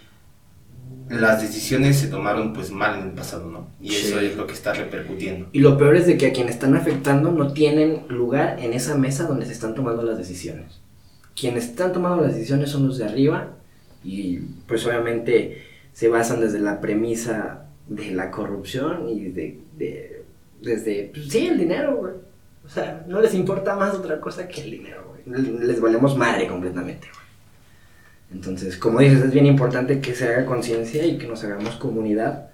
las decisiones se tomaron, pues, mal en el pasado, ¿no? Y eso es lo que está repercutiendo. Y lo peor es de que a quienes están afectando no tienen lugar en esa mesa donde se están tomando las decisiones. Quienes están tomando las decisiones son los de arriba y pues obviamente se basan desde la premisa de la corrupción y de, de- desde, pues, sí, el dinero, güey. O sea, no les importa más otra cosa que el dinero, güey. Les valemos madre completamente, güey. Entonces, como dices, es bien importante que se haga conciencia y que nos hagamos comunidad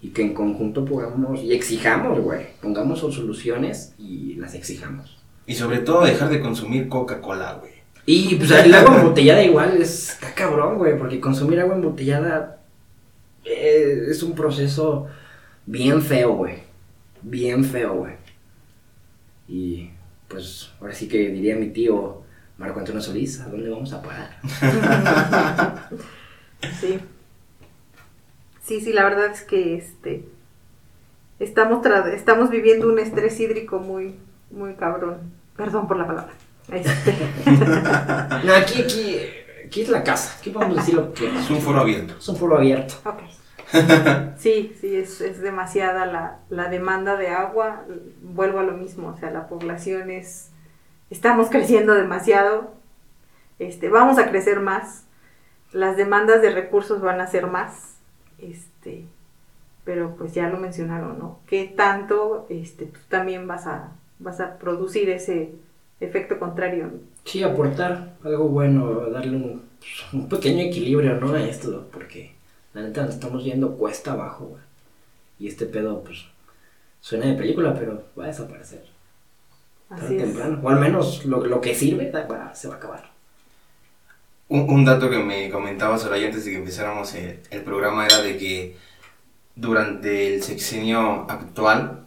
y que en conjunto podamos y exijamos, güey. Pongamos soluciones y las exijamos. Y sobre todo dejar de consumir Coca-Cola, güey. Y pues el agua embotellada igual es, está cabrón, güey, porque consumir agua embotellada eh, es un proceso bien feo, güey. Bien feo, güey. Y pues ahora sí que diría mi tío Marco Antonio Solís, ¿a dónde vamos a parar? Sí. Sí, sí, la verdad es que este estamos tra- estamos viviendo un estrés hídrico muy muy cabrón. Perdón por la palabra. Este, No, aquí, aquí, aquí es la casa, aquí podemos decir lo que Es un foro abierto. Es un foro abierto. ok. Sí, sí, es, es demasiada la, la demanda de agua. Vuelvo a lo mismo, o sea, la población es... Estamos creciendo demasiado. Este, vamos a crecer más. Las demandas de recursos van a ser más. Este, pero pues ya lo mencionaron, ¿no? ¿Qué tanto este, tú también vas a, vas a producir ese, efecto contrario. Sí, aportar algo bueno, darle un, pequeño equilibrio, ¿no? A esto, porque la neta nos estamos yendo cuesta abajo, güey. Y este pedo, pues, suena de película, pero va a desaparecer. Así o es. temprano. O al menos lo, lo que sirve va- va- se va a acabar. Un, un dato que me comentaba Soraya antes de que empezáramos el, el programa era de que durante el sexenio actual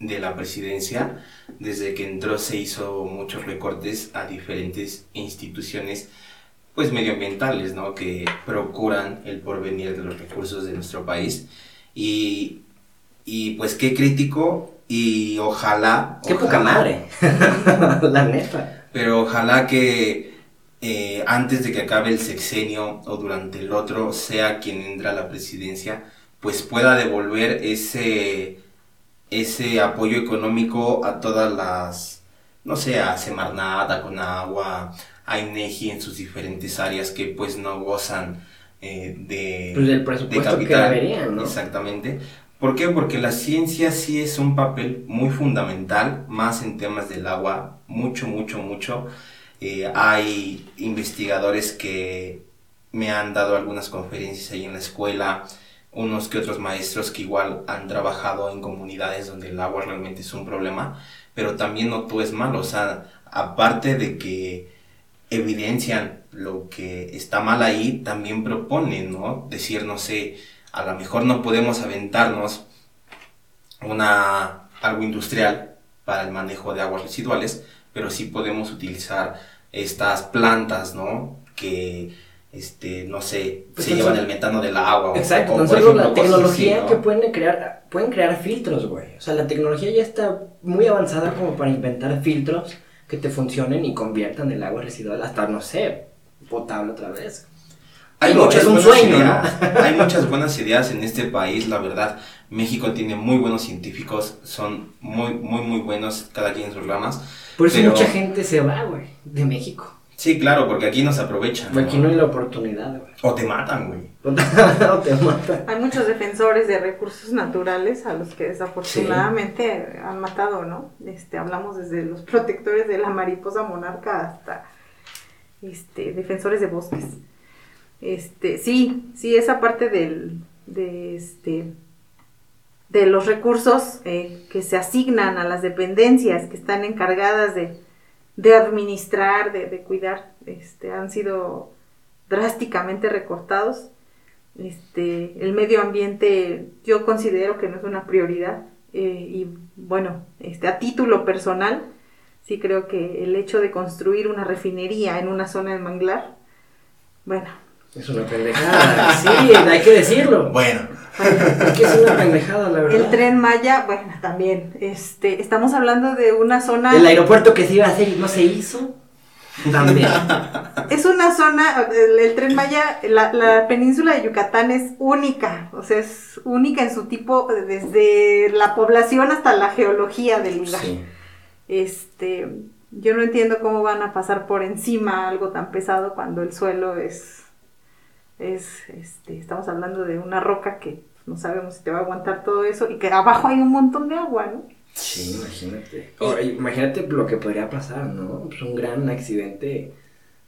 de la presidencia, desde que entró se hizo muchos recortes a diferentes instituciones pues medioambientales, ¿no? Que procuran el porvenir de los recursos de nuestro país. Y, y pues qué crítico y ojalá... ¡Qué poca ojalá- madre! la neta. pero ojalá que eh, antes de que acabe el sexenio o durante el otro, sea quien entra a la presidencia, pues pueda devolver ese, ese apoyo económico a todas las, no sé, a Semarnat, a Conagua, a INEGI en sus diferentes áreas que pues no gozan eh, de, Pues del de presupuesto que capital. deberían, ¿no? Exactamente. ¿Por qué? Porque la ciencia sí es un papel muy fundamental, más en temas del agua, mucho, mucho, mucho. Eh, hay investigadores que me han dado algunas conferencias ahí en la escuela, unos que otros maestros que igual han trabajado en comunidades donde el agua realmente es un problema, pero también no todo es malo, o sea, aparte de que evidencian lo que está mal ahí, también proponen, ¿no? Decir, no sé, a lo mejor no podemos aventarnos una, algo industrial para el manejo de aguas residuales, pero sí podemos utilizar estas plantas, ¿no? Que, este, no sé, Pues se tan llevan el metano del agua. Exacto, o, tan solo ejemplo, la tecnología así, ¿no? que pueden crear, pueden crear filtros, güey. O sea, la tecnología ya está muy avanzada como para inventar filtros que te funcionen y conviertan el agua residual hasta, no sé, potable otra vez. Hay Digo, muchas es un buenas sueño, ideas. ¿no? Hay muchas buenas ideas en este país, la verdad. México tiene muy buenos científicos, son muy, muy, muy buenos, cada quien en sus ramas. Por eso Pero- mucha gente se va, güey, de México. Sí, claro, porque aquí nos aprovechan. ¿no? Aquí no hay la oportunidad, güey. O te matan, güey. O te matan. Hay muchos defensores de recursos naturales a los que desafortunadamente han matado, ¿no? Este, hablamos desde los protectores de la mariposa monarca hasta este, defensores de bosques. Este, sí, sí, esa parte del, de este, de los recursos eh, que se asignan a las dependencias que están encargadas de, administrar, de, de cuidar, este, han sido drásticamente recortados. Este, el medio ambiente yo considero que no es una prioridad eh, y bueno, este, a título personal, sí creo que el hecho de construir una refinería en una zona de manglar, bueno, Es una pendejada. Sí, hay que decirlo. Bueno, Es que es una pendejada, la verdad. el tren Maya, bueno, también, este, estamos hablando de una zona... El aeropuerto que se iba a hacer y no se hizo. También. Es una zona, el, el tren Maya, la, la península de Yucatán es única, o sea, es única en su tipo, desde la población hasta la geología del lugar. Sí. Este, yo no entiendo cómo van a pasar por encima algo tan pesado cuando el suelo es, es, este, estamos hablando de una roca que no sabemos si te va a aguantar todo eso y que abajo hay un montón de agua, ¿no? Sí, imagínate. Ahora, imagínate lo que podría pasar, ¿no? Pues un gran accidente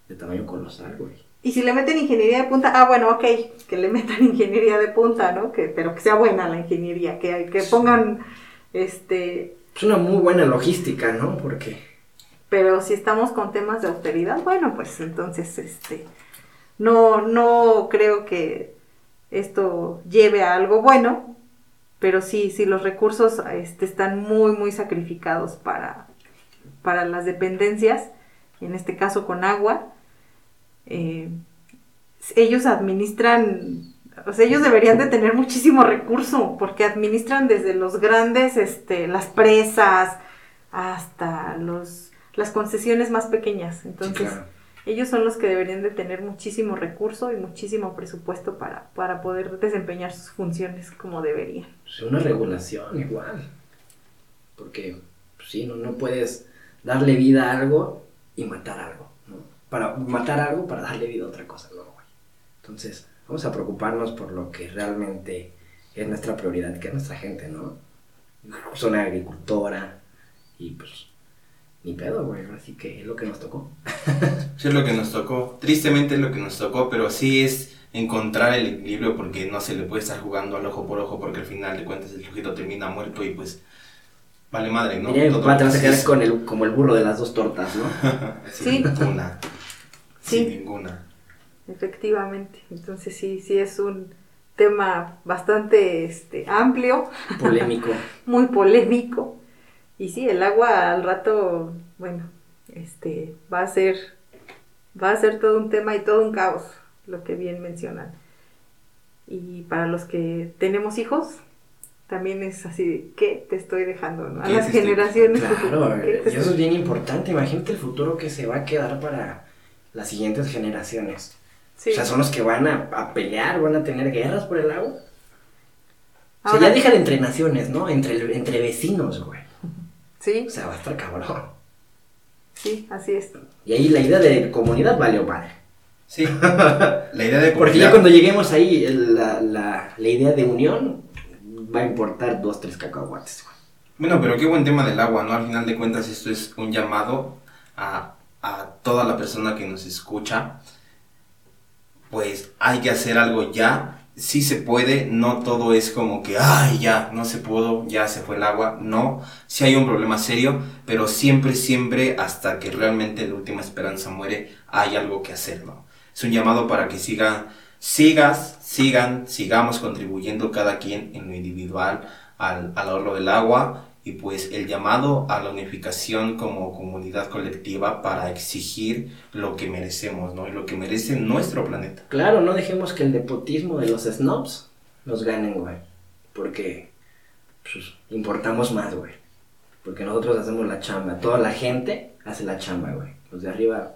de tamaño colosal, güey. Y si le meten ingeniería de punta, ah, bueno, ok, que le metan ingeniería de punta, ¿no? Que, pero que sea buena la ingeniería, que, que pongan, este, Es una muy buena logística, ¿no? Porque pero si estamos con temas de austeridad, bueno, pues entonces, este, no, no creo que esto lleve a algo bueno, pero sí, sí, los recursos este, están muy, muy sacrificados para, para las dependencias, en este caso con agua. Eh, ellos administran, o sea, ellos deberían de tener muchísimo recurso, porque administran desde los grandes, este, las presas, hasta los, las concesiones más pequeñas. Entonces, claro. Ellos son los que deberían de tener muchísimo recurso y muchísimo presupuesto para, para poder desempeñar sus funciones como deberían. pues, una regulación igual. Porque, pues, sí, no, no puedes darle vida a algo y matar algo, ¿no? Para matar algo para darle vida a otra cosa, no, güey. Entonces, vamos a preocuparnos por lo que realmente es nuestra prioridad, que es nuestra gente, ¿no? Zona agricultora y pues ni pedo, güey. Así que es lo que nos tocó. Eso es lo que nos tocó. Tristemente es lo que nos tocó, pero sí es encontrar el equilibrio porque no se le puede estar jugando al ojo por ojo porque al final de cuentas el sujeto termina muerto y pues vale madre, ¿no? Mira, papá te vas a quedar es- con el, como el burro de las dos tortas, ¿no? Sí. Sin ninguna. Sí. Sin ninguna. Efectivamente. Entonces sí, sí es un tema bastante este, amplio, Polémico. muy polémico. Y sí, el agua al rato, bueno, este, va a ser, va a ser todo un tema y todo un caos, lo que bien mencionan. Y para los que tenemos hijos, también es así, ¿qué te estoy dejando? no? A ¿Qué las estoy- generaciones. Claro, ¿qué te y eso es bien importante. Imagínate el futuro que se va a quedar para las siguientes generaciones. Sí. O sea, son los que van a, a pelear, van a tener guerras por el agua. O sea, Ahora- ya deja de entre naciones, ¿no? Entre, entre vecinos, güey. Sí, O sea, va a estar cabrón. sí, así es. Y ahí la idea de comunidad valió madre. Sí. La idea de Porque ya comunidad- cuando lleguemos ahí, la, la, la idea de unión va a importar dos, tres cacahuates, güey. Bueno, pero qué buen tema del agua, ¿no? Al final de cuentas esto es un llamado a, a toda la persona que nos escucha. Pues hay que hacer algo ya. Sí se puede, no todo es como que, ay, ya, no se pudo, ya se fue el agua. No, sí hay un problema serio, pero siempre, siempre, hasta que realmente la última esperanza muere, hay algo que hacer, ¿no? Es un llamado para que sigan, sigas, sigan, sigamos contribuyendo cada quien en lo individual al, al ahorro del agua y pues el llamado a la unificación como comunidad colectiva para exigir lo que merecemos, ¿no? Y lo que merece nuestro planeta. Claro, no dejemos que el nepotismo de los snobs nos ganen, güey. Porque pues, importamos más, güey. Porque nosotros hacemos la chamba. Toda la gente hace la chamba, güey. Los de arriba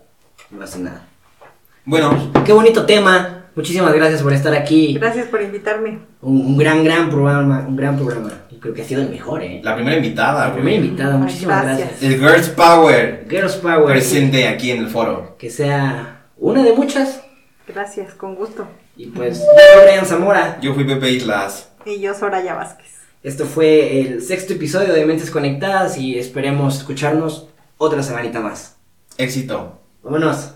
no hacen nada. Bueno, Qué bonito tema. Muchísimas gracias por estar aquí. Gracias por invitarme. Un, un gran, gran programa. Un gran programa. Creo que ha sido el mejor, ¿eh? la primera invitada, La primera invitada. Muchísimas Gracias. gracias. El Girls Power Girls Power. presente aquí en el foro. Que sea una de muchas. Gracias, con gusto. Y pues, yo soy Brian Zamora. Yo fui Pepe Islas. Y yo, Soraya Vázquez. Esto fue el sexto episodio de Mentes Conectadas y esperemos escucharnos otra semanita más. Éxito. Vámonos.